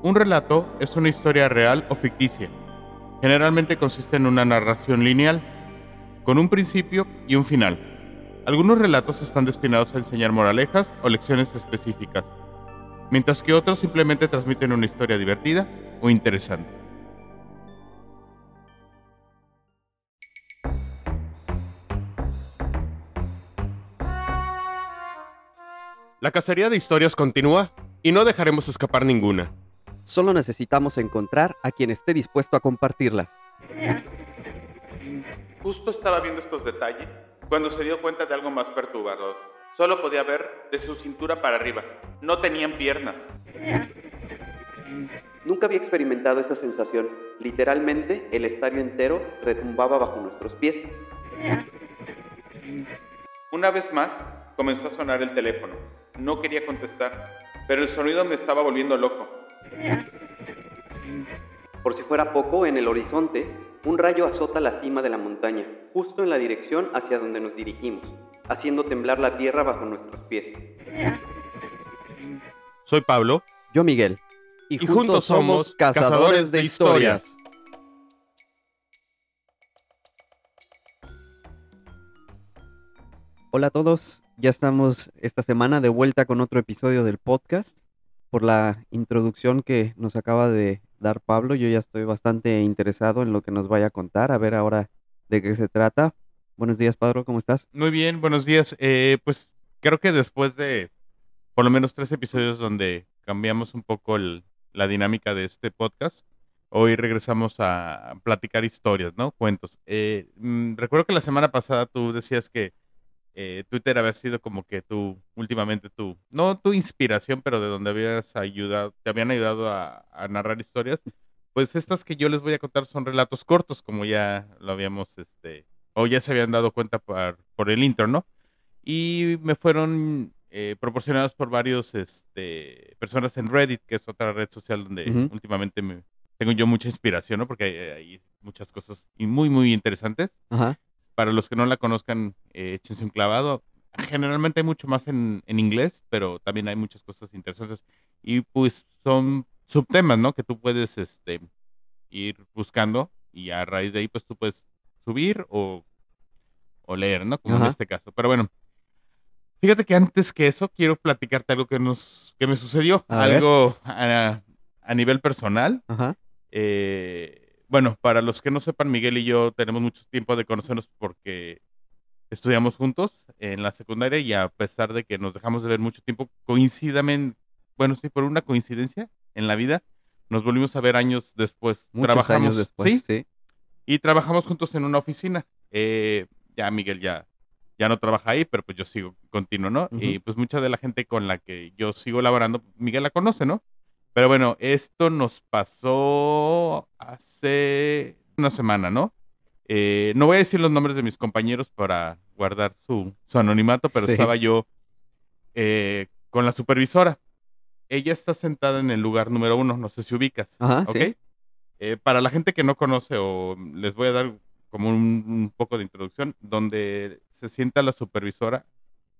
Un relato es una historia real o ficticia. Generalmente consiste en una narración lineal, con un principio y un final. Algunos relatos están destinados a enseñar moralejas o lecciones específicas, mientras que otros simplemente transmiten una historia divertida o interesante. La cacería de historias continúa y no dejaremos escapar ninguna. Solo necesitamos encontrar a quien esté dispuesto a compartirlas. Justo estaba viendo estos detalles cuando se dio cuenta de algo más perturbador. Solo podía ver de su cintura para arriba. No tenían piernas. Nunca había experimentado esa sensación. Literalmente, el estadio entero retumbaba bajo nuestros pies. Una vez más, comenzó a sonar el teléfono. No quería contestar, pero el sonido me estaba volviendo loco. Por si fuera poco, en el horizonte, un rayo azota la cima de la montaña, justo en la dirección hacia donde nos dirigimos, haciendo temblar la tierra bajo nuestros pies. Soy Pablo. Yo, Miguel. Y, juntos somos cazadores de historias. Hola a todos, ya estamos esta semana de vuelta con otro episodio del podcast. Por la introducción que nos acaba de dar Pablo, yo ya estoy bastante interesado en lo que nos vaya a contar, a ver ahora de qué se trata. Buenos días, Pablo, ¿cómo estás? Muy bien, buenos días. Eh, pues creo que después de por lo menos tres episodios donde cambiamos un poco el- la dinámica de este podcast, hoy regresamos a platicar historias, ¿no? Cuentos. Eh, mm, recuerdo que la semana pasada tú decías que eh, Twitter había sido como que tú, últimamente tú, no tu inspiración, pero de donde habías ayudado, te habían ayudado a, a narrar historias. Pues estas que yo les voy a contar son relatos cortos, como ya lo habíamos, este, o ya se habían dado cuenta por, por el intro, ¿no? Y me fueron eh, proporcionados por varios este, personas en Reddit, que es otra red social donde últimamente me, tengo yo mucha inspiración, ¿no? Porque hay, hay muchas cosas y muy, muy interesantes. Ajá. Para los que no la conozcan, eh, échense un clavado. Generalmente hay mucho más en, en inglés, pero también hay muchas cosas interesantes. Y pues son subtemas, ¿no? Que tú puedes este, ir buscando y a raíz de ahí pues tú puedes subir o, o leer, ¿no? Como en este caso. Pero bueno, fíjate que antes que eso quiero platicarte algo que, nos, que me sucedió. A algo a, a nivel personal. Ajá. Eh, bueno, para los que no sepan, Miguel y yo tenemos mucho tiempo de conocernos porque estudiamos juntos en la secundaria y a pesar de que nos dejamos de ver mucho tiempo, coincidamente, bueno, sí, por una coincidencia en la vida, nos volvimos a ver años después. Muchos trabajamos, años después. ¿sí? sí. Y trabajamos juntos en una oficina. Eh, ya Miguel ya, ya no trabaja ahí, pero pues yo sigo continuo, ¿no? Y pues mucha de la gente con la que yo sigo laborando, Miguel la conoce, ¿no? Pero bueno, esto nos pasó hace una semana, ¿no? Eh, no voy a decir los nombres de mis compañeros para guardar su, su anonimato, pero Sí. estaba yo eh, con la supervisora. Ella está sentada en el lugar número uno, no sé si ubicas. Ajá, ¿ok? sí. Eh, para la gente que no conoce o les voy a dar como un, un poco de introducción, donde se sienta la supervisora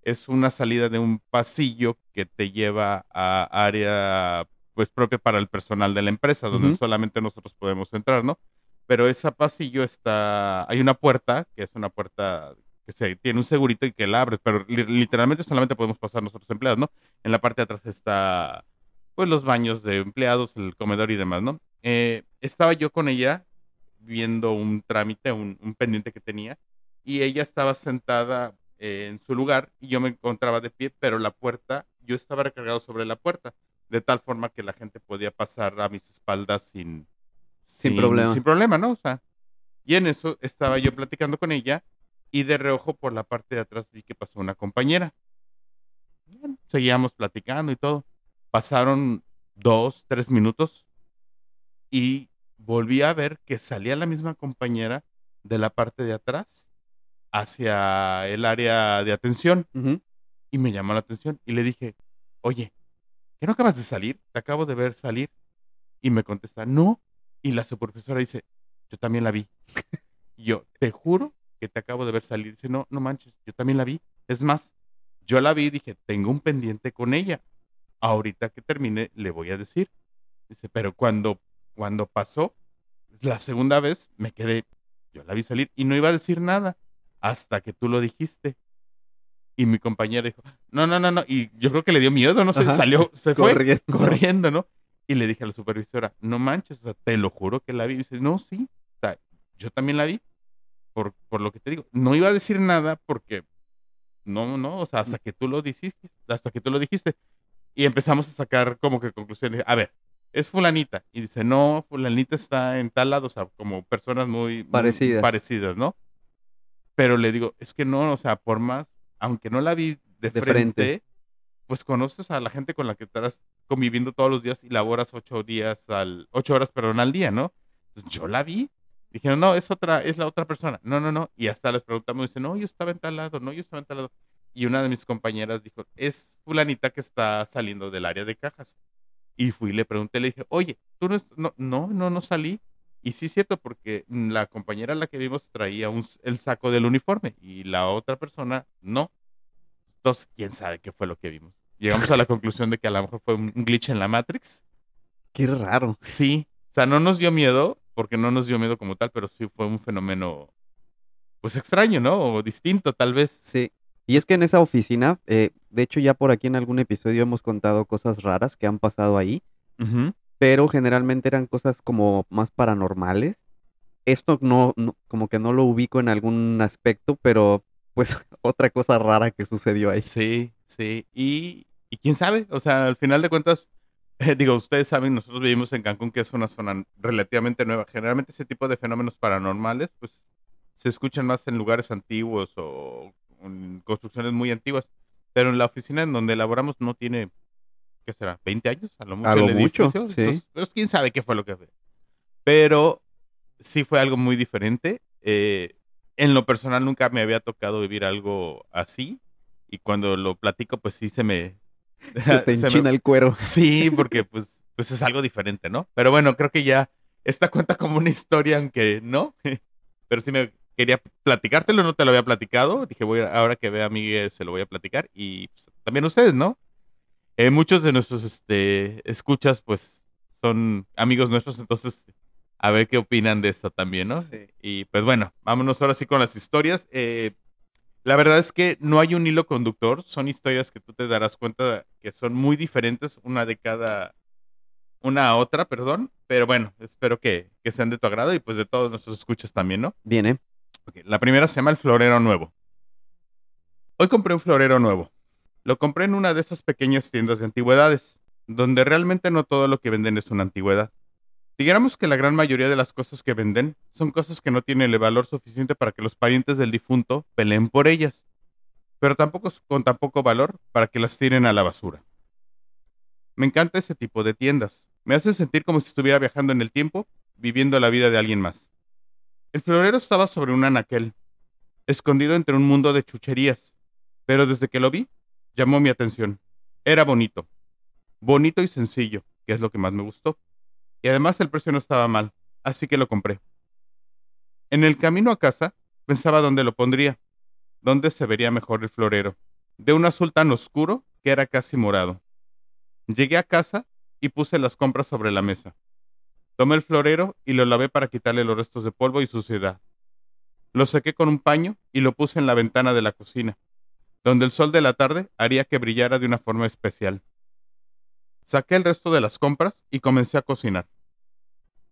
es una salida de un pasillo que te lleva a área pues propia para el personal de la empresa, donde solamente nosotros podemos entrar, ¿no? Pero ese pasillo está, hay una puerta, que es una puerta que se, tiene un segurito y que la abres, pero li- literalmente solamente podemos pasar nosotros empleados, ¿no? En la parte de atrás está pues los baños de empleados, el comedor y demás, ¿no? Eh, estaba yo con ella viendo un trámite, un, un pendiente que tenía, y ella estaba sentada eh, en su lugar y yo me encontraba de pie, pero la puerta, yo estaba recargado sobre la puerta, de tal forma que la gente podía pasar a mis espaldas sin, Sin problema. Sin problema, ¿no? O sea, y en eso estaba yo platicando con ella y de reojo por la parte de atrás vi que pasó una compañera. Bueno, seguíamos platicando y todo. Pasaron dos, tres minutos y volví a ver que salía la misma compañera de la parte de atrás hacia el área de atención y me llamó la atención y le dije, oye, ¿qué no acabas de salir? Te acabo de ver salir. Y me contesta, no. Y la supervisora dice, yo también la vi. y yo, te juro que te acabo de ver salir. Dice, no, no manches, yo también la vi. Es más, yo la vi y dije, tengo un pendiente con ella. Ahorita que termine, le voy a decir. Dice, pero cuando, cuando pasó, la segunda vez me quedé, yo la vi salir y no iba a decir nada hasta que tú lo dijiste. Y mi compañera dijo, no, no, no, no. Y yo creo que le dio miedo, no sé, Ajá. salió, se fue Corriendo. corriendo, ¿no? Y le dije a la supervisora, no manches, o sea, te lo juro que la vi. Y dice, no, sí, o sea, yo también la vi, por, por lo que te digo. No iba a decir nada porque, no, no, o sea, hasta que tú lo dijiste, hasta que tú lo dijiste. Y empezamos a sacar como que conclusiones. A ver, es fulanita. Y dice, no, fulanita está en tal lado, o sea, como personas muy, muy Parecidas. parecidas, ¿no? Pero le digo, es que no, o sea, por más, aunque no la vi de, De frente, frente. pues conoces a la gente con la que estarás conviviendo todos los días y laboras ocho días al, ocho horas, perdón, al día, ¿no? Entonces yo la vi. Dijeron, no, es otra, es la otra persona. No, no, no. Y hasta les preguntamos, dice, no, yo estaba en tal lado, no, yo estaba en tal lado. Y una de mis compañeras dijo, es fulanita que está saliendo del área de cajas. Y fui le pregunté, le dije, oye, tú no, no, no, no, no salí. Y sí es cierto, porque la compañera a la que vimos traía un, el saco del uniforme y la otra persona no. Entonces, quién sabe qué fue lo que vimos. Llegamos a la conclusión de que a lo mejor fue un glitch en la Matrix. Qué raro. Sí. O sea, no nos dio miedo, porque no nos dio miedo como tal, pero sí fue un fenómeno, pues extraño, ¿no? O distinto, tal vez. Sí. Y es que en esa oficina, eh, de hecho ya por aquí en algún episodio hemos contado cosas raras que han pasado ahí, Ujú. Pero generalmente eran cosas como más paranormales. Esto no, no- como que no lo ubico en algún aspecto, pero pues otra cosa rara que sucedió ahí. Sí, sí. Y, y quién sabe, o sea, al final de cuentas, eh, digo, ustedes saben, nosotros vivimos en Cancún, que es una zona relativamente nueva. Generalmente ese tipo de fenómenos paranormales, pues, se escuchan más en lugares antiguos o en construcciones muy antiguas. Pero en la oficina en donde elaboramos no tiene, ¿qué será? ¿20 años? A lo mucho. A lo el mucho, edificio. sí. Entonces, pues, quién sabe qué fue lo que fue. Pero sí fue algo muy diferente. Eh, en lo personal nunca me había tocado vivir algo así. Y cuando lo platico, pues sí se me... Se te se me- enchina el cuero. Sí, porque pues, pues es algo diferente, ¿no? Pero bueno, creo que ya esta cuenta como una historia, aunque no. Pero sí me quería platicártelo, no te lo había platicado. Dije, voy a- ahora que vea a Miguel se lo voy a platicar. Y pues, también ustedes, ¿no? Eh, muchos de nuestros este, escuchas, pues, son amigos nuestros, entonces, a ver qué opinan de esto también, ¿no? Sí. Y pues bueno, vámonos ahora sí con las historias. Eh, la verdad es que no hay un hilo conductor, son historias que tú te darás cuenta que son muy diferentes, una de cada, una a otra, perdón, pero bueno, espero que, que sean de tu agrado y pues de todos nuestros escuchas también, ¿no? Bien, ¿eh? La primera se llama el florero nuevo. Hoy compré un florero nuevo. Lo compré en una de esas pequeñas tiendas de antigüedades, donde realmente no todo lo que venden es una antigüedad. Digamos que la gran mayoría de las cosas que venden son cosas que no tienen el valor suficiente para que los parientes del difunto peleen por ellas, pero tampoco con tan poco valor para que las tiren a la basura. Me encanta ese tipo de tiendas. Me hace sentir como si estuviera viajando en el tiempo, viviendo la vida de alguien más. El florero estaba sobre un anaquel, escondido entre un mundo de chucherías, pero desde que lo vi, llamó mi atención. Era bonito. Bonito y sencillo, que es lo que más me gustó. Y además el precio no estaba mal, así que lo compré. En el camino a casa, pensaba dónde lo pondría, dónde se vería mejor el florero, de un azul tan oscuro que era casi morado. Llegué a casa y puse las compras sobre la mesa. Tomé el florero y lo lavé para quitarle los restos de polvo y suciedad. Lo sequé con un paño y lo puse en la ventana de la cocina, donde el sol de la tarde haría que brillara de una forma especial. Saqué el resto de las compras y comencé a cocinar.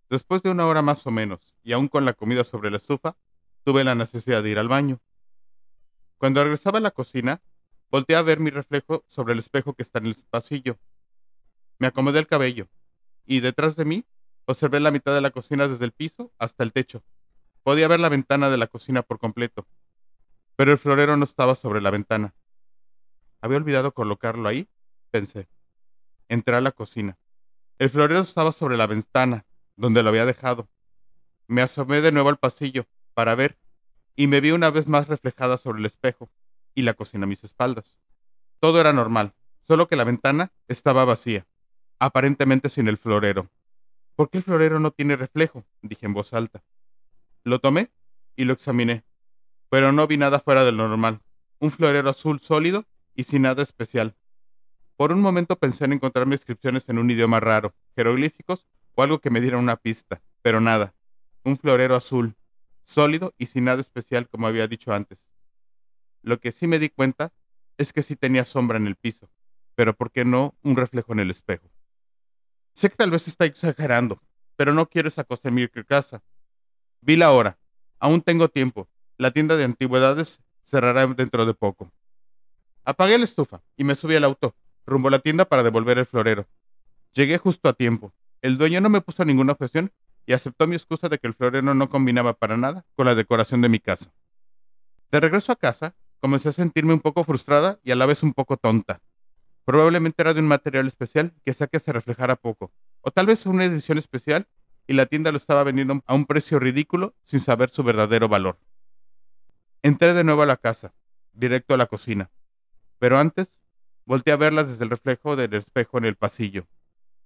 Después de una hora más o menos, y aún con la comida sobre la estufa, tuve la necesidad de ir al baño. Cuando regresaba a la cocina, volteé a ver mi reflejo sobre el espejo que está en el pasillo. Me acomodé el cabello, y detrás de mí observé la mitad de la cocina desde el piso hasta el techo. Podía ver la ventana de la cocina por completo, pero el florero no estaba sobre la ventana. Había olvidado colocarlo ahí, pensé. Entré a la cocina. El florero estaba sobre la ventana, donde lo había dejado. Me asomé de nuevo al pasillo para ver, y me vi una vez más reflejada sobre el espejo y la cocina a mis espaldas. Todo era normal, solo que la ventana estaba vacía, aparentemente sin el florero. ¿Por qué el florero no tiene reflejo? dije en voz alta. Lo tomé y lo examiné, pero no vi nada fuera del normal. Un florero azul sólido y sin nada especial. Por un momento pensé en encontrarme inscripciones en un idioma raro, jeroglíficos o algo que me diera una pista, pero nada. Un florero azul, sólido y sin nada especial como había dicho antes. Lo que sí me di cuenta es que sí tenía sombra en el piso, pero ¿por qué no un reflejo en el espejo? Sé que tal vez está exagerando, pero no quiero esa cosa mi casa. Vi la hora. Aún tengo tiempo. La tienda de antigüedades cerrará dentro de poco. Apagué la estufa y me subí al auto, rumbo a la tienda para devolver el florero. Llegué justo a tiempo. El dueño no me puso ninguna objeción y aceptó mi excusa de que el florero no combinaba para nada con la decoración de mi casa. De regreso a casa, comencé a sentirme un poco frustrada y a la vez un poco tonta. Probablemente era de un material especial que hacía que se reflejara poco, o tal vez una edición especial y la tienda lo estaba vendiendo a un precio ridículo sin saber su verdadero valor. Entré de nuevo a la casa, directo a la cocina, pero antes volteé a verlas desde el reflejo del espejo en el pasillo.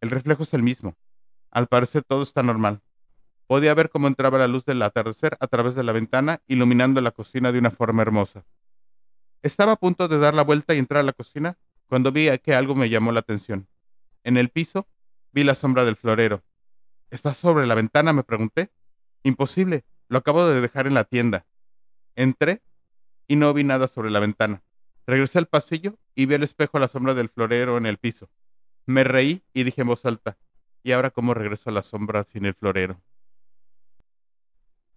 El reflejo es el mismo. Al parecer todo está normal. Podía ver cómo entraba la luz del atardecer a través de la ventana, iluminando la cocina de una forma hermosa. Estaba a punto de dar la vuelta y entrar a la cocina cuando vi que algo me llamó la atención. En el piso vi la sombra del florero. ¿Está sobre la ventana? me pregunté. Imposible. Lo acabo de dejar en la tienda. Entré y no vi nada sobre la ventana. Regresé al pasillo y vi al espejo la sombra del florero en el piso. Me reí y dije en voz alta, ¿y ahora cómo regreso a la sombra sin el florero?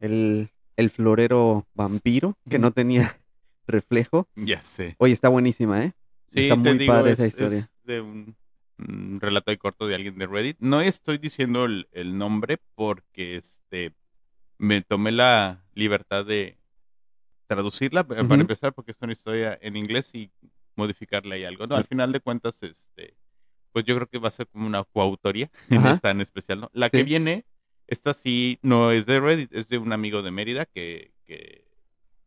El, el florero vampiro que no tenía reflejo. Ya sé. Oye, está buenísima, ¿eh? Sí, está muy digo, padre es, esa historia. es de un, un relato ahí corto de alguien de Reddit. No estoy diciendo el, el nombre porque este me tomé la libertad de traducirla Ujú. para empezar porque es una historia en inglés y modificarle ahí algo. No, al final de cuentas, este, pues yo creo que va a ser como una coautoría en Ajá. esta en especial, ¿no? La Sí. que viene, esta sí no es de Reddit, es de un amigo de Mérida que, que,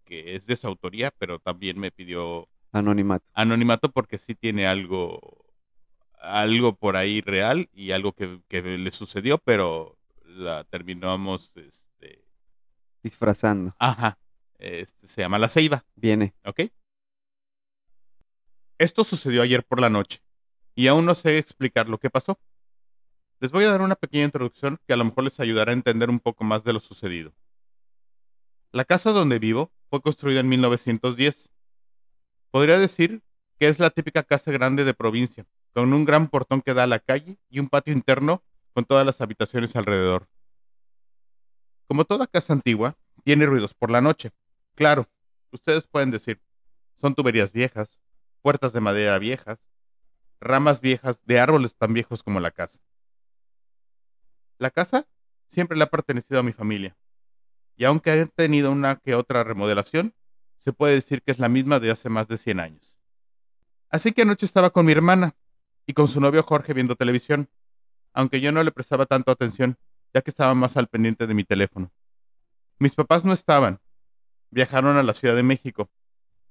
que es de su autoría, pero también me pidió Anonimato. anonimato porque sí tiene algo algo por ahí real y algo que, que le sucedió, pero la terminamos este Disfrazando. ajá, este se llama La Ceiba, Viene. ¿ok? Esto sucedió ayer por la noche y aún no sé explicar lo que pasó. Les voy a dar una pequeña introducción que a lo mejor les ayudará a entender un poco más de lo sucedido. La casa donde vivo fue construida en 1910. Podría decir que es la típica casa grande de provincia, con un gran portón que da a la calle y un patio interno con todas las habitaciones alrededor. Como toda casa antigua, tiene ruidos por la noche. Claro, ustedes pueden decir, son tuberías viejas, puertas de madera viejas, ramas viejas de árboles tan viejos como la casa. La casa siempre le ha pertenecido a mi familia, y aunque ha tenido una que otra remodelación, se puede decir que es la misma de hace más de 100 años. Así que anoche estaba con mi hermana y con su novio Jorge viendo televisión, aunque yo no le prestaba tanto atención, ya que estaba más al pendiente de mi teléfono. Mis papás no estaban, viajaron a la Ciudad de México,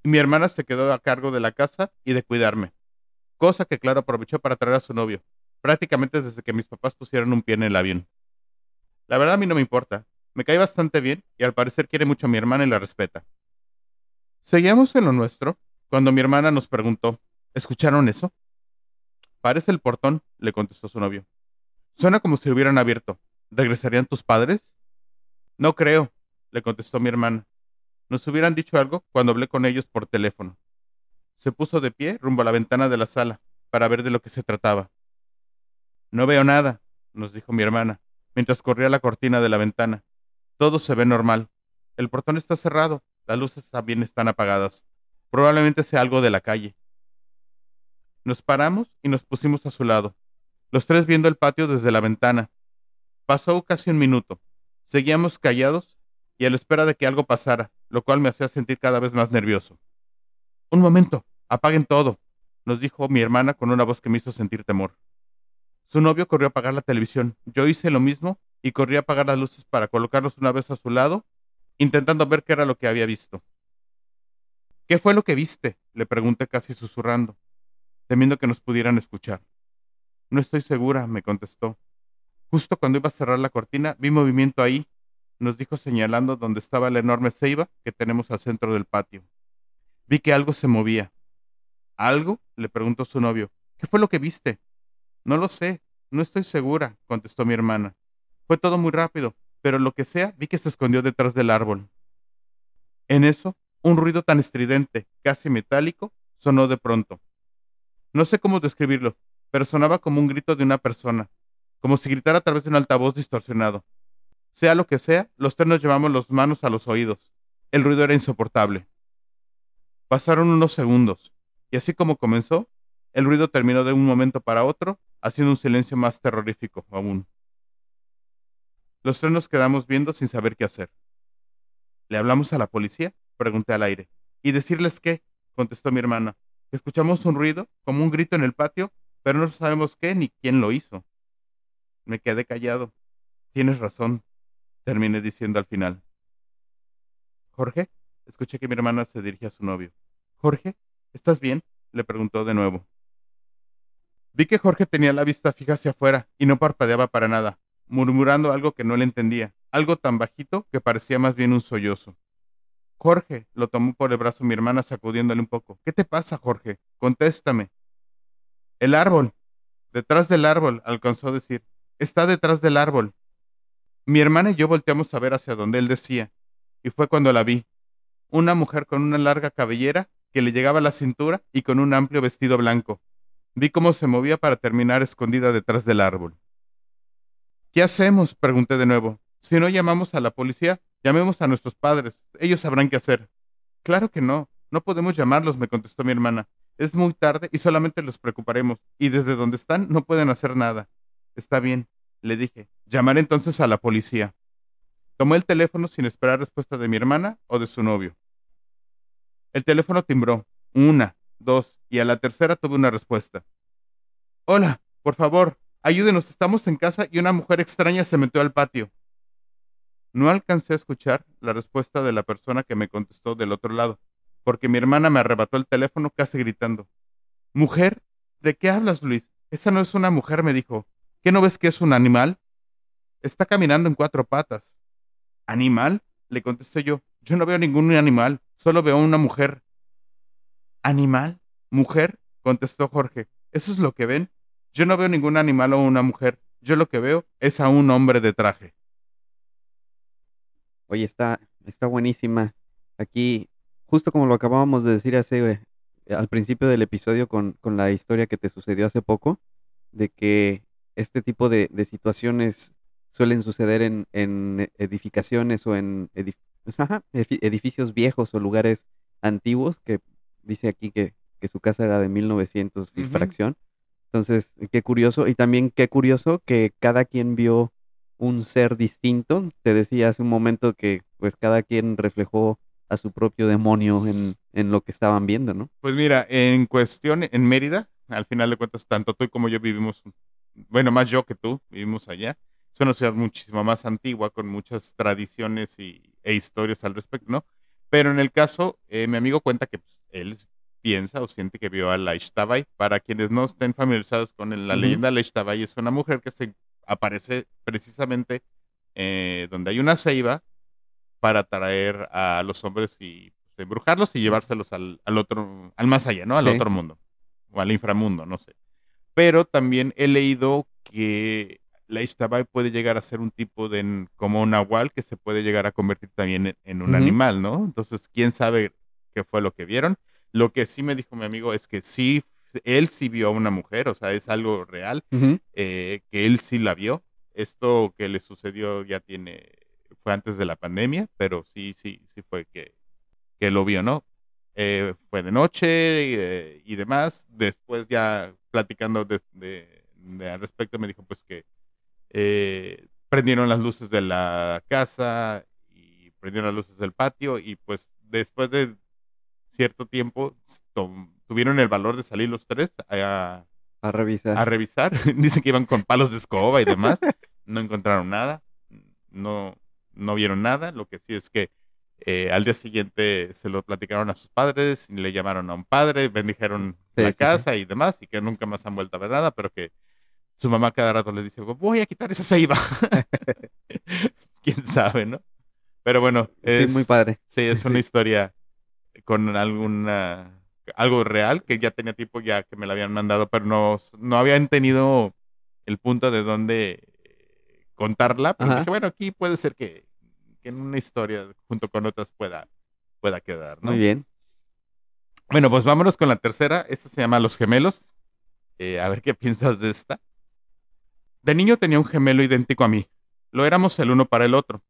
y mi hermana se quedó a cargo de la casa y de cuidarme, cosa que claro aprovechó para traer a su novio, prácticamente desde que mis papás pusieron un pie en el avión. La verdad a mí no me importa, me cae bastante bien y al parecer quiere mucho a mi hermana y la respeta. Seguíamos en lo nuestro cuando mi hermana nos preguntó, ¿escucharon eso? Parece el portón, le contestó su novio. Suena como si hubieran abierto. ¿Regresarían tus padres? No creo, le contestó mi hermana. Nos hubieran dicho algo cuando hablé con ellos por teléfono. Se puso de pie rumbo a la ventana de la sala para ver de lo que se trataba. No veo nada, nos dijo mi hermana, mientras corría la cortina de la ventana. Todo se ve normal. El portón está cerrado, las luces también están apagadas. Probablemente sea algo de la calle. Nos paramos y nos pusimos a su lado, los tres viendo el patio desde la ventana. Pasó casi un minuto. Seguíamos callados y a la espera de que algo pasara, lo cual me hacía sentir cada vez más nervioso. Un momento, apaguen todo, nos dijo mi hermana con una voz que me hizo sentir temor. Su novio corrió a apagar la televisión. Yo hice lo mismo y corrí a apagar las luces para colocarnos una vez a su lado, intentando ver qué era lo que había visto. ¿Qué fue lo que viste? le pregunté casi susurrando, temiendo que nos pudieran escuchar. No estoy segura, me contestó. Justo cuando iba a cerrar la cortina, vi movimiento ahí, nos dijo señalando donde estaba la enorme ceiba que tenemos al centro del patio. Vi que algo se movía. ¿Algo? le preguntó su novio. ¿Qué fue lo que viste? No lo sé, No estoy segura, contestó mi hermana. Fue todo muy rápido, pero lo que sea, vi que se escondió detrás del árbol. En eso, un ruido tan estridente, casi metálico, sonó de pronto. No sé cómo describirlo, pero sonaba como un grito de una persona, como si gritara a través de un altavoz distorsionado. Sea lo que sea, los tres nos llevamos las manos a los oídos. El ruido era insoportable. Pasaron unos segundos, y así como comenzó, el ruido terminó de un momento para otro, haciendo un silencio más terrorífico aún. Los tres nos quedamos viendo sin saber qué hacer. ¿Le hablamos a la policía? Pregunté al aire. ¿Y decirles qué? contestó mi hermana. Escuchamos un ruido, como un grito en el patio, pero no sabemos qué ni quién lo hizo. Me quedé callado. Tienes razón, terminé diciendo al final. Jorge, escuché que mi hermana se dirigía a su novio. Jorge, ¿estás bien? le preguntó de nuevo. Vi que Jorge tenía la vista fija hacia afuera y no parpadeaba para nada, murmurando algo que no le entendía, algo tan bajito que parecía más bien un sollozo. Jorge, lo tomó por el brazo mi hermana sacudiéndole un poco. ¿Qué te pasa, Jorge? Contéstame. El árbol. Detrás del árbol, alcanzó a decir. Está detrás del árbol. Mi hermana y yo volteamos a ver hacia donde él decía, y fue cuando la vi. Una mujer con una larga cabellera que le llegaba a la cintura y con un amplio vestido blanco. Vi cómo se movía para terminar escondida detrás del árbol. ¿Qué hacemos? pregunté de nuevo. Si no llamamos a la policía, llamemos a nuestros padres. Ellos sabrán qué hacer. Claro que no. No podemos llamarlos, me contestó mi hermana. Es muy tarde y solamente los preocuparemos. Y desde donde están no pueden hacer nada. Está bien, le dije. Llamaré entonces a la policía. Tomé el teléfono sin esperar respuesta de mi hermana o de su novio. El teléfono timbró. Una, dos, y a la tercera tuve una respuesta. Hola, por favor, ayúdenos, estamos en casa y una mujer extraña se metió al patio. No alcancé a escuchar la respuesta de la persona que me contestó del otro lado, porque mi hermana me arrebató el teléfono casi gritando. ¿Mujer? ¿De qué hablas, Luis? Esa no es una mujer, me dijo. ¿Qué no ves que es un animal? Está caminando en cuatro patas. ¿Animal? Le contesté yo. Yo no veo ningún animal, solo veo una mujer. ¿Animal? ¿Mujer? contestó Jorge. ¿Eso es lo que ven? Yo no veo ningún animal o una mujer. Yo lo que veo es a un hombre de traje. Oye, está, está buenísima. Aquí, justo como lo acabábamos de decir hace, eh, al principio del episodio con, con la historia que te sucedió hace poco, de que este tipo de, de situaciones suelen suceder en, en edificaciones o en edif- pues, ajá, edificios viejos o lugares antiguos, que dice aquí que, que su casa era de 1900 y fracción. Entonces, qué curioso. Y también qué curioso que cada quien vio un ser distinto. Te decía hace un momento que pues cada quien reflejó a su propio demonio en, en lo que estaban viendo, ¿no? Pues mira, en cuestión, en Mérida, al final de cuentas, tanto tú como yo vivimos, bueno, más yo que tú, vivimos allá. Es una ciudad muchísimo más antigua, con muchas tradiciones y, e historias al respecto, ¿no? Pero en el caso, eh, mi amigo cuenta que pues, él piensa o siente que vio a la Ishtabai. Para quienes no estén familiarizados con la Ujú. leyenda, la Ishtabai es una mujer que se aparece precisamente eh, donde hay una ceiba para traer a los hombres y pues, embrujarlos y llevárselos al, al otro, al más allá, ¿no? Al Sí. otro mundo o al inframundo, no sé. Pero también he leído que la Ishtabai puede llegar a ser un tipo de como un nahual que se puede llegar a convertir también en, en un animal, ¿no? Entonces, quién sabe qué fue lo que vieron. Lo que sí me dijo mi amigo es que sí, él sí vio a una mujer, o sea, es algo real eh, que él sí la vio. Esto que le sucedió ya tiene, fue antes de la pandemia, pero sí, sí, sí fue que, que lo vio, ¿no? Eh, fue de noche eh, y demás. Después ya platicando de, de- de al respecto me dijo pues que eh, prendieron las luces de la casa y prendieron las luces del patio y pues después de cierto tiempo tuvieron el valor de salir los tres a, A revisar. a revisar. Dicen que iban con palos de escoba y demás. No encontraron nada. No, no vieron nada. Lo que sí es que eh, al día siguiente se lo platicaron a sus padres, le llamaron a un padre, bendijeron Sí, la sí, sí. casa y demás, y que nunca más han vuelto a ver nada, pero que su mamá cada rato les dice, voy a quitar esa ceiba. Quién sabe, ¿no? Pero bueno, Sí, es muy padre. Sí, es Sí. una historia con alguna algo real que ya tenía tiempo ya que me la habían mandado, pero no, no habían tenido el punto de dónde contarla, pero Ajá. dije, bueno, aquí puede ser que, que en una historia junto con otras pueda, pueda quedar, ¿no? Muy bien. Bueno, pues vámonos con la tercera. Esta se llama Los Gemelos. Eh, a ver qué piensas de esta. De niño tenía un gemelo idéntico a mí. Lo éramos el uno para el otro,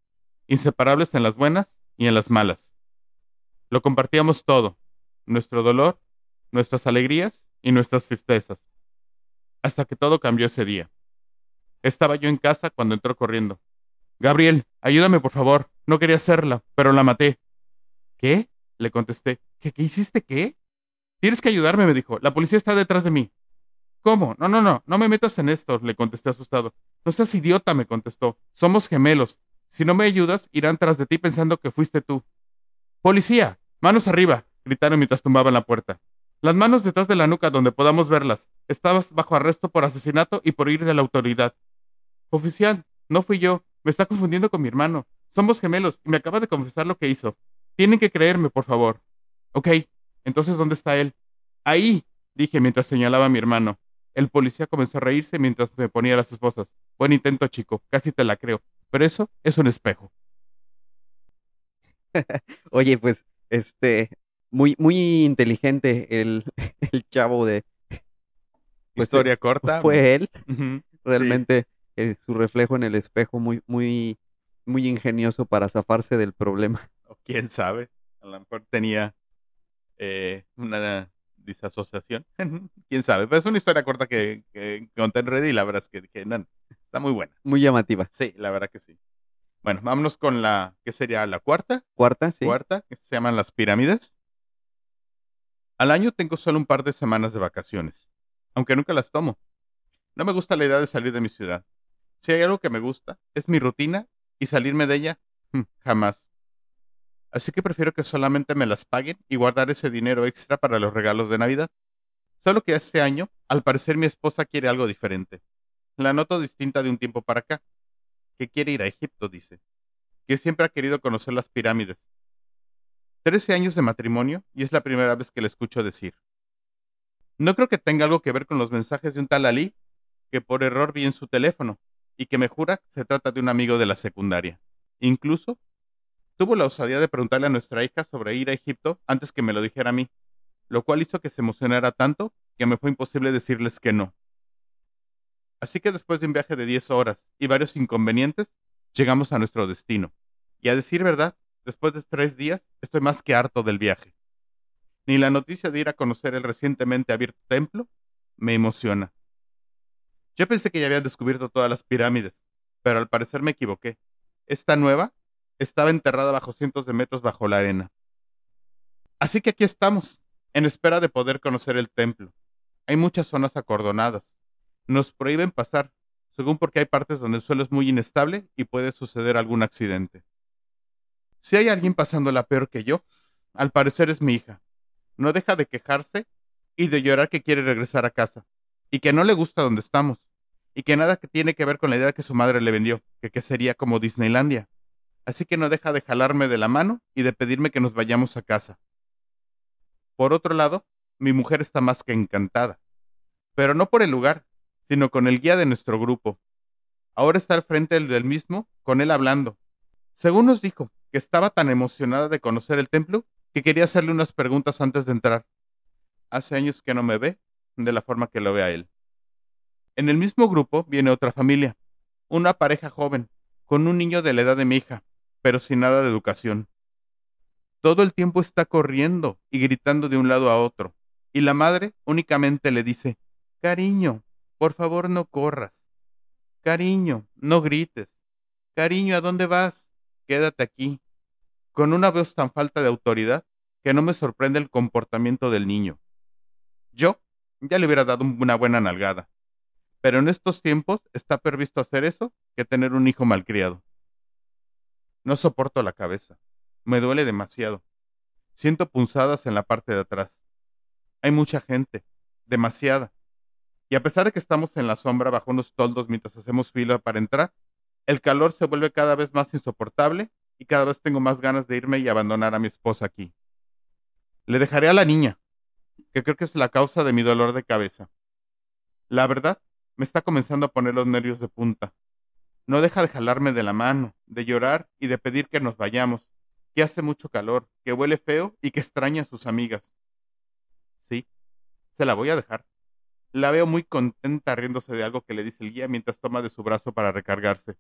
inseparables en las buenas y en las malas. Lo compartíamos todo, nuestro dolor, nuestras alegrías y nuestras tristezas. Hasta que todo cambió ese día. Estaba yo en casa cuando entró corriendo. Gabriel, ayúdame por favor. No quería hacerla, pero la maté. ¿Qué? Le contesté. ¿Qué, hiciste qué? Tienes que ayudarme, me dijo. La policía está detrás de mí. ¿Cómo? No, no, no, no me metas en esto, le contesté asustado. No seas idiota, me contestó. Somos gemelos. Si no me ayudas, irán tras de ti pensando que fuiste tú. Policía, manos arriba, gritaron mientras tumbaban la puerta. Las manos detrás de la nuca donde podamos verlas. Estabas bajo arresto por asesinato y por ir de la autoridad. Oficial, no fui yo. Me está confundiendo con mi hermano. Somos gemelos y me acaba de confesar lo que hizo. Tienen que creerme, por favor. Ok, entonces ¿dónde está él? Ahí, dije mientras señalaba a mi hermano. El policía comenzó a reírse mientras me ponía las esposas. Buen intento, chico, casi te la creo. Pero eso es un espejo. Oye, pues, este, muy, muy inteligente el, el chavo de... Pues, Historia corta. Fue él, realmente, eh, su reflejo en el espejo, muy, muy, muy ingenioso para zafarse del problema. O quién sabe. A lo mejor tenía eh, una disasociación. quién sabe. Pero es una historia corta que, que conté en red y la verdad es que dije, "No, está muy buena. Muy llamativa. Sí, la verdad que sí. Bueno, vámonos con la, ¿qué sería la cuarta? Cuarta, sí. Cuarta, que se llaman las pirámides. Al año tengo solo un par de semanas de vacaciones, aunque nunca las tomo. No me gusta la idea de salir de mi ciudad. Si hay algo que me gusta, es mi rutina y salirme de ella, hmm, jamás. Así que prefiero que solamente me las paguen y guardar ese dinero extra para los regalos de Navidad. Solo que este año, al parecer mi esposa quiere algo diferente. La noto distinta de un tiempo para acá. Que quiere ir a Egipto, dice. Que siempre ha querido conocer las pirámides. Trece años de matrimonio y es la primera vez que le escucho decir. No creo que tenga algo que ver con los mensajes de un tal Ali que por error vi en su teléfono y que me jura se trata de un amigo de la secundaria. Incluso tuvo la osadía de preguntarle a nuestra hija sobre ir a Egipto antes que me lo dijera a mí, lo cual hizo que se emocionara tanto que me fue imposible decirles que no. Así que después de un viaje de 10 horas y varios inconvenientes, llegamos a nuestro destino. Y a decir verdad, después de tres días, estoy más que harto del viaje. Ni la noticia de ir a conocer el recientemente abierto templo me emociona. Yo pensé que ya habían descubierto todas las pirámides, pero al parecer me equivoqué. Esta nueva estaba enterrada bajo cientos de metros bajo la arena. Así que aquí estamos, en espera de poder conocer el templo. Hay muchas zonas acordonadas. Nos prohíben pasar, según porque hay partes donde el suelo es muy inestable y puede suceder algún accidente. Si hay alguien pasándola peor que yo, al parecer es mi hija. No deja de quejarse y de llorar que quiere regresar a casa, y que no le gusta donde estamos, y que nada que tiene que ver con la idea que su madre le vendió, que, que sería como Disneylandia. Así que no deja de jalarme de la mano y de pedirme que nos vayamos a casa. Por otro lado, mi mujer está más que encantada, pero no por el lugar, sino con el guía de nuestro grupo. Ahora está al frente del mismo, con él hablando. Según nos dijo, que estaba tan emocionada de conocer el templo que quería hacerle unas preguntas antes de entrar. Hace años que no me ve de la forma que lo ve a él. En el mismo grupo viene otra familia, una pareja joven, con un niño de la edad de mi hija, pero sin nada de educación. Todo el tiempo está corriendo y gritando de un lado a otro, y la madre únicamente le dice, Cariño, por favor no corras. Cariño, no grites. Cariño, ¿a dónde vas? Quédate aquí. Con una voz tan falta de autoridad que no me sorprende el comportamiento del niño. Yo ya le hubiera dado una buena nalgada. Pero en estos tiempos está previsto hacer eso que tener un hijo malcriado. No soporto la cabeza. Me duele demasiado. Siento punzadas en la parte de atrás. Hay mucha gente. Demasiada. Y a pesar de que estamos en la sombra bajo unos toldos mientras hacemos fila para entrar, el calor se vuelve cada vez más insoportable y cada vez tengo más ganas de irme y abandonar a mi esposa aquí. Le dejaré a la niña, que creo que es la causa de mi dolor de cabeza. La verdad me está comenzando a poner los nervios de punta. No deja de jalarme de la mano, de llorar y de pedir que nos vayamos, que hace mucho calor, que huele feo y que extraña a sus amigas. Sí, se la voy a dejar. La veo muy contenta riéndose de algo que le dice el guía mientras toma de su brazo para recargarse.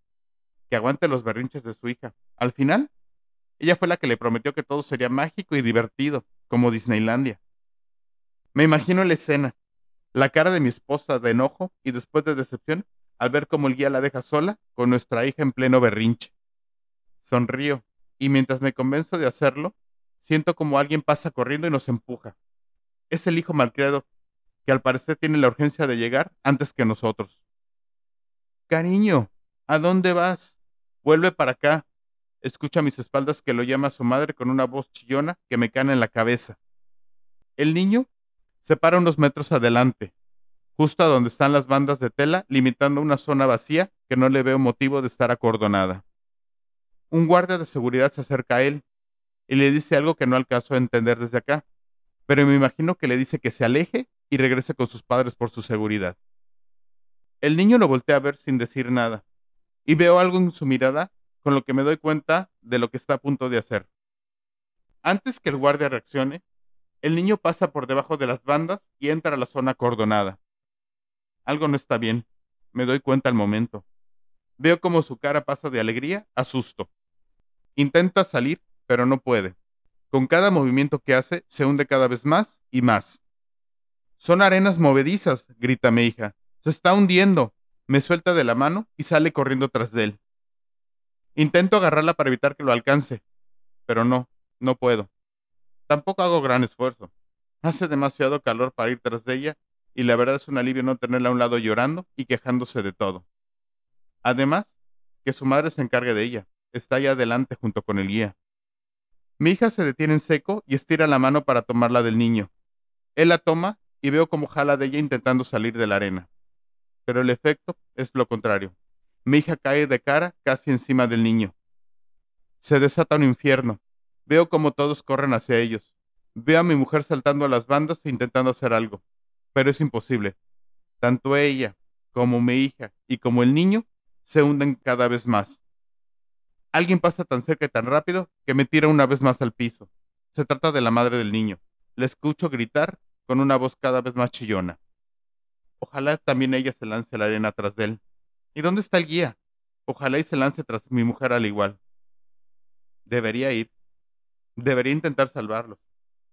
Que aguante los berrinches de su hija. Al final, ella fue la que le prometió que todo sería mágico y divertido, como Disneylandia. Me imagino la escena, la cara de mi esposa de enojo y después de decepción al ver cómo el guía la deja sola con nuestra hija en pleno berrinche. Sonrío y mientras me convenzo de hacerlo, siento como alguien pasa corriendo y nos empuja. Es el hijo malcriado que al parecer tiene la urgencia de llegar antes que nosotros. Cariño, ¿a dónde vas? Vuelve para acá. Escucha a mis espaldas que lo llama su madre con una voz chillona que me cae en la cabeza. El niño se para unos metros adelante, justo a donde están las bandas de tela, limitando una zona vacía que no le veo motivo de estar acordonada. Un guardia de seguridad se acerca a él y le dice algo que no alcanzo a entender desde acá, pero me imagino que le dice que se aleje y regrese con sus padres por su seguridad. El niño lo voltea a ver sin decir nada, y veo algo en su mirada con lo que me doy cuenta de lo que está a punto de hacer. Antes que el guardia reaccione, el niño pasa por debajo de las bandas y entra a la zona cordonada. Algo no está bien. Me doy cuenta al momento. Veo como su cara pasa de alegría a susto. Intenta salir, pero no puede. Con cada movimiento que hace, se hunde cada vez más y más. Son arenas movedizas, grita mi hija. Se está hundiendo. Me suelta de la mano y sale corriendo tras de él. Intento agarrarla para evitar que lo alcance, pero no, no puedo. Tampoco hago gran esfuerzo. Hace demasiado calor para ir tras de ella y la verdad es un alivio no tenerla a un lado llorando y quejándose de todo. Además, que su madre se encargue de ella. Está allá adelante junto con el guía. Mi hija se detiene en seco y estira la mano para tomarla del niño. Él la toma y veo como jala de ella intentando salir de la arena. Pero el efecto es lo contrario. Mi hija cae de cara casi encima del niño. Se desata un infierno. Veo como todos corren hacia ellos. Veo a mi mujer saltando a las bandas e intentando hacer algo. Pero es imposible. Tanto ella como mi hija y como el niño se hunden cada vez más. Alguien pasa tan cerca y tan rápido que me tira una vez más al piso. Se trata de la madre del niño. Le escucho gritar con una voz cada vez más chillona. Ojalá también ella se lance a la arena tras de él. ¿Y dónde está el guía? Ojalá y se lance tras mi mujer al igual. Debería ir. Debería intentar salvarlos.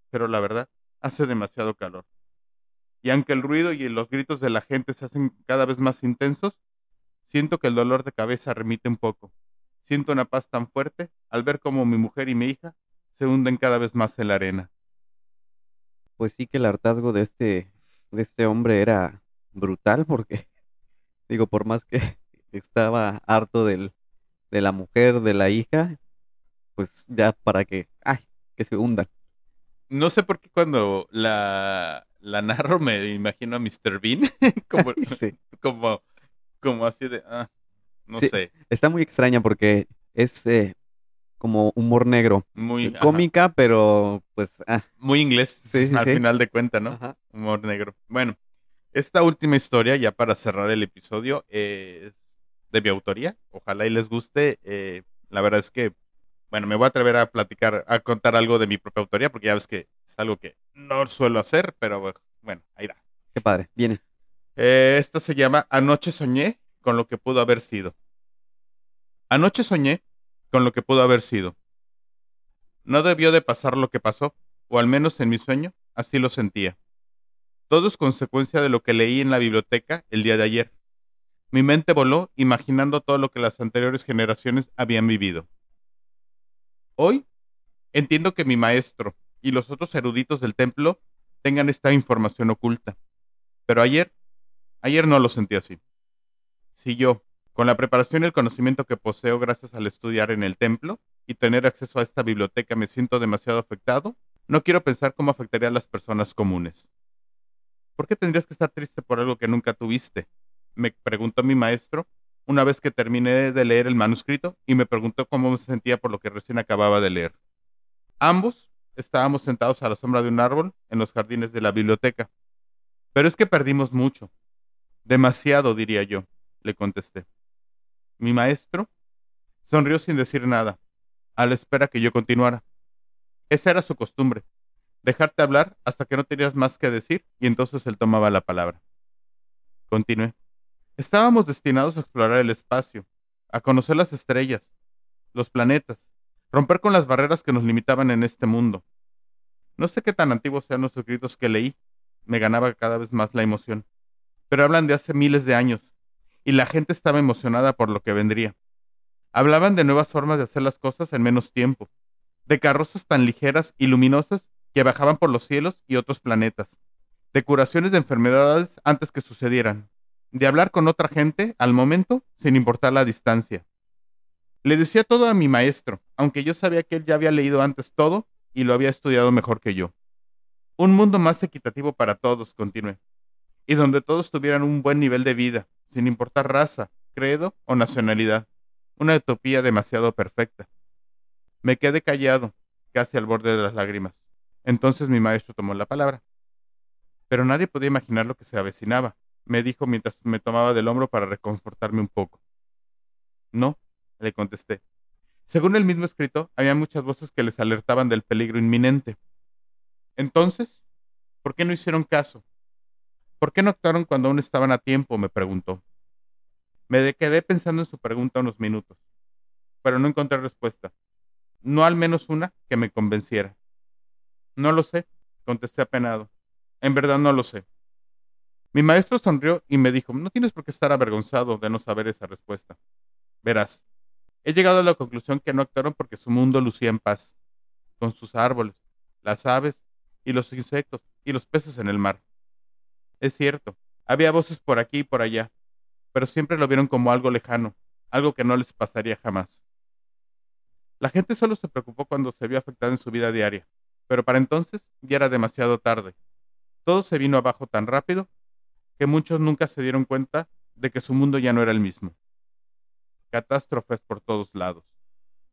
Pero la verdad, hace demasiado calor. Y aunque el ruido y los gritos de la gente se hacen cada vez más intensos, siento que el dolor de cabeza remite un poco. Siento una paz tan fuerte al ver cómo mi mujer y mi hija se hunden cada vez más en la arena. Pues sí que el hartazgo de este, de este hombre era brutal porque, digo, por más que estaba harto del, de la mujer, de la hija, pues ya para que, ay, que se hundan. No sé por qué cuando la, la narro me imagino a Mr. Bean como, Sí. como, como así de, ah, no Sí. sé, Está muy extraña porque es eh, como humor negro. muy, Cómica, pero pues... ah, muy inglés Sí, al final de cuenta, ¿no? ajá. Humor negro. Bueno, esta última historia, ya para cerrar el episodio, es de mi autoría. Ojalá y les guste. eh, la verdad es que, bueno, me voy a atrever a platicar, a contar algo de mi propia autoría, porque ya ves que es algo que no suelo hacer, pero bueno, ahí va. Qué padre. Viene. Eh, esta se llama Anoche soñé con lo que pudo haber sido. Anoche soñé con lo que pudo haber sido. No debió de pasar lo que pasó, o al menos en mi sueño, así lo sentía. Todo es consecuencia de lo que leí en la biblioteca el día de ayer. Mi mente voló imaginando todo lo que las anteriores generaciones habían vivido. Hoy entiendo que mi maestro y los otros eruditos del templo tengan esta información oculta. Pero ayer Ayer no lo sentí así. Si yo, con la preparación y el conocimiento que poseo gracias al estudiar en el templo y tener acceso a esta biblioteca me siento demasiado afectado, no quiero pensar cómo afectaría a las personas comunes. ¿Por qué tendrías que estar triste por algo que nunca tuviste? Me preguntó mi maestro una vez que terminé de leer el manuscrito y me preguntó cómo me sentía por lo que recién acababa de leer. Ambos estábamos sentados a la sombra de un árbol en los jardines de la biblioteca. Pero es que perdimos mucho. Demasiado, diría yo, le contesté. Mi maestro sonrió sin decir nada, a la espera que yo continuara. Esa era su costumbre, dejarte hablar hasta que no tenías más que decir y entonces él tomaba la palabra. Continué. Estábamos destinados a explorar el espacio, a conocer las estrellas, los planetas, romper con las barreras que nos limitaban en este mundo. No sé qué tan antiguos sean los escritos que leí, me ganaba cada vez más la emoción, pero hablan de hace miles de años, y la gente estaba emocionada por lo que vendría. Hablaban de nuevas formas de hacer las cosas en menos tiempo, de carrozas tan ligeras y luminosas que bajaban por los cielos y otros planetas, de curaciones de enfermedades antes que sucedieran, de hablar con otra gente al momento sin importar la distancia. Le decía todo a mi maestro, aunque yo sabía que él ya había leído antes todo y lo había estudiado mejor que yo. Un mundo más equitativo para todos, continué, y donde todos tuvieran un buen nivel de vida, sin importar raza, credo o nacionalidad. Una utopía demasiado perfecta. Me quedé callado, casi al borde de las lágrimas. Entonces mi maestro tomó la palabra. Pero nadie podía imaginar lo que se avecinaba, me dijo mientras me tomaba del hombro para reconfortarme un poco. No, le contesté. Según el mismo escrito, había muchas voces que les alertaban del peligro inminente. Entonces, ¿por qué no hicieron caso? ¿Por qué no actuaron cuando aún estaban a tiempo? me preguntó. Me quedé pensando en su pregunta unos minutos, pero no encontré respuesta. No al menos una que me convenciera. No lo sé, contesté apenado. En verdad no lo sé. Mi maestro sonrió y me dijo, no tienes por qué estar avergonzado de no saber esa respuesta. Verás, he llegado a la conclusión que no actuaron porque su mundo lucía en paz, con sus árboles, las aves y los insectos y los peces en el mar. Es cierto, había voces por aquí y por allá, pero siempre lo vieron como algo lejano, algo que no les pasaría jamás. La gente solo se preocupó cuando se vio afectada en su vida diaria, pero para entonces ya era demasiado tarde. Todo se vino abajo tan rápido que muchos nunca se dieron cuenta de que su mundo ya no era el mismo. Catástrofes por todos lados.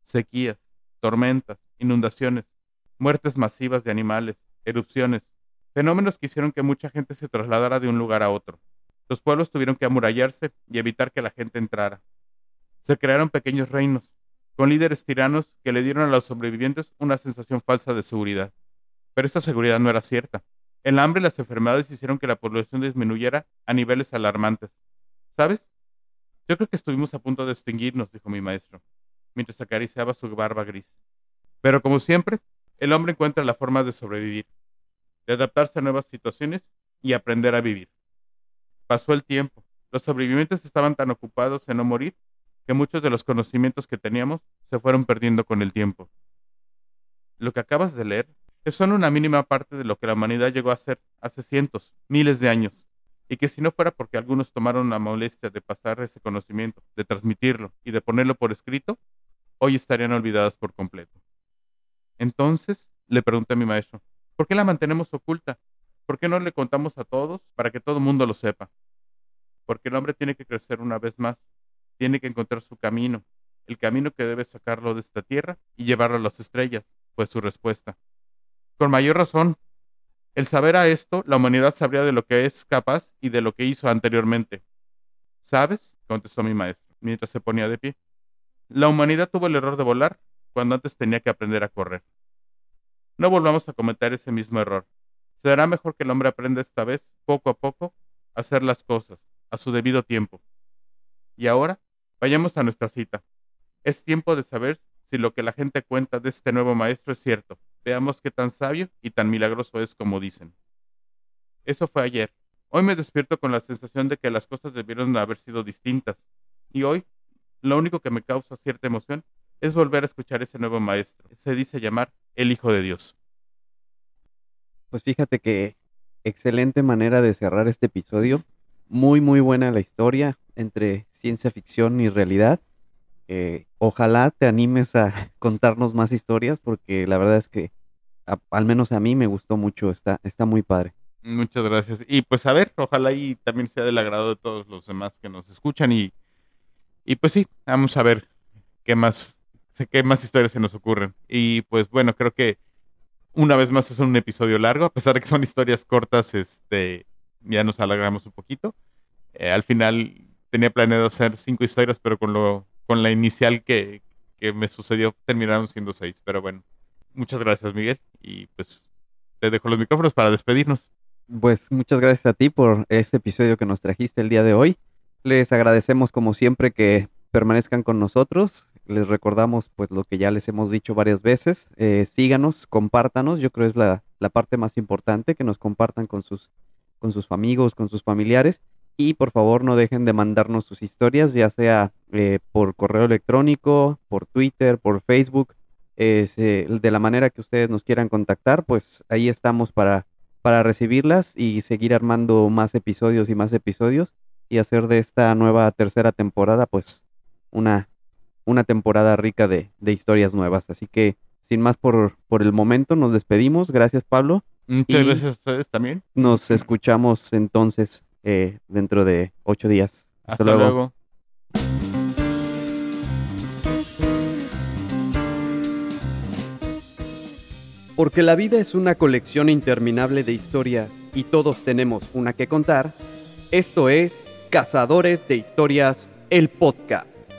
Sequías, tormentas, inundaciones, muertes masivas de animales, erupciones, fenómenos que hicieron que mucha gente se trasladara de un lugar a otro. Los pueblos tuvieron que amurallarse y evitar que la gente entrara. Se crearon pequeños reinos, con líderes tiranos que le dieron a los sobrevivientes una sensación falsa de seguridad. Pero esta seguridad no era cierta. El hambre y las enfermedades hicieron que la población disminuyera a niveles alarmantes. ¿Sabes? Yo creo que estuvimos a punto de extinguirnos, dijo mi maestro, mientras acariciaba su barba gris. Pero como siempre, el hombre encuentra la forma de sobrevivir, de adaptarse a nuevas situaciones y aprender a vivir. Pasó el tiempo. Los sobrevivientes estaban tan ocupados en no morir que muchos de los conocimientos que teníamos se fueron perdiendo con el tiempo. Lo que acabas de leer es solo una mínima parte de lo que la humanidad llegó a ser hace cientos, miles de años, y que si no fuera porque algunos tomaron la molestia de pasar ese conocimiento, de transmitirlo y de ponerlo por escrito, hoy estarían olvidadas por completo. Entonces, le pregunté a mi maestro, ¿por qué la mantenemos oculta? ¿Por qué no le contamos a todos para que todo el mundo lo sepa? Porque el hombre tiene que crecer una vez más, tiene que encontrar su camino, el camino que debe sacarlo de esta tierra y llevarlo a las estrellas, fue su respuesta. Con mayor razón, el saber a esto, la humanidad sabría de lo que es capaz y de lo que hizo anteriormente. ¿Sabes? contestó mi maestro, mientras se ponía de pie. La humanidad tuvo el error de volar cuando antes tenía que aprender a correr. No volvamos a cometer ese mismo error. Será mejor que el hombre aprenda esta vez, poco a poco, a hacer las cosas, a su debido tiempo. Y ahora, vayamos a nuestra cita. Es tiempo de saber si lo que la gente cuenta de este nuevo maestro es cierto. Veamos qué tan sabio y tan milagroso es como dicen. Eso fue ayer. Hoy me despierto con la sensación de que las cosas debieron haber sido distintas. Y hoy, lo único que me causa cierta emoción es volver a escuchar ese nuevo maestro. Se dice llamar el Hijo de Dios. Pues fíjate que excelente manera de cerrar este episodio. Muy, muy buena la historia entre ciencia ficción y realidad. Eh, ojalá te animes a contarnos más historias porque la verdad es que al menos a mí me gustó mucho. Está, está muy padre. Muchas gracias. Y pues a ver, ojalá y también sea del agrado de todos los demás que nos escuchan y, y pues sí, vamos a ver qué más, qué más historias se nos ocurren. Y pues bueno, creo que una vez más es un episodio largo, a pesar de que son historias cortas, este, ya nos alargamos un poquito. Eh, al final tenía planeado hacer cinco historias, pero con lo con la inicial que, que me sucedió terminaron siendo seis. Pero bueno, muchas gracias, Miguel. Y pues te dejo los micrófonos para despedirnos. Pues muchas gracias a ti por este episodio que nos trajiste el día de hoy. Les agradecemos como siempre que permanezcan con nosotros. Les recordamos pues lo que ya les hemos dicho varias veces. Eh, síganos, compártanos. Yo creo es la, la parte más importante, que nos compartan con sus, con sus amigos, con sus familiares. Y por favor no dejen de mandarnos sus historias, ya sea eh, por correo electrónico, por Twitter, por Facebook, eh, de la manera que ustedes nos quieran contactar, pues ahí estamos para, para recibirlas y seguir armando más episodios y más episodios y hacer de esta nueva tercera temporada pues una, una temporada rica de, de historias nuevas. Así que sin más por, por el momento, nos despedimos. Gracias Pablo. Muchas Y- gracias a ustedes también. Nos escuchamos entonces eh, dentro de ocho días. Hasta, luego. Porque la vida es una colección interminable de historias y todos tenemos una que contar, esto es Cazadores de Historias, el podcast.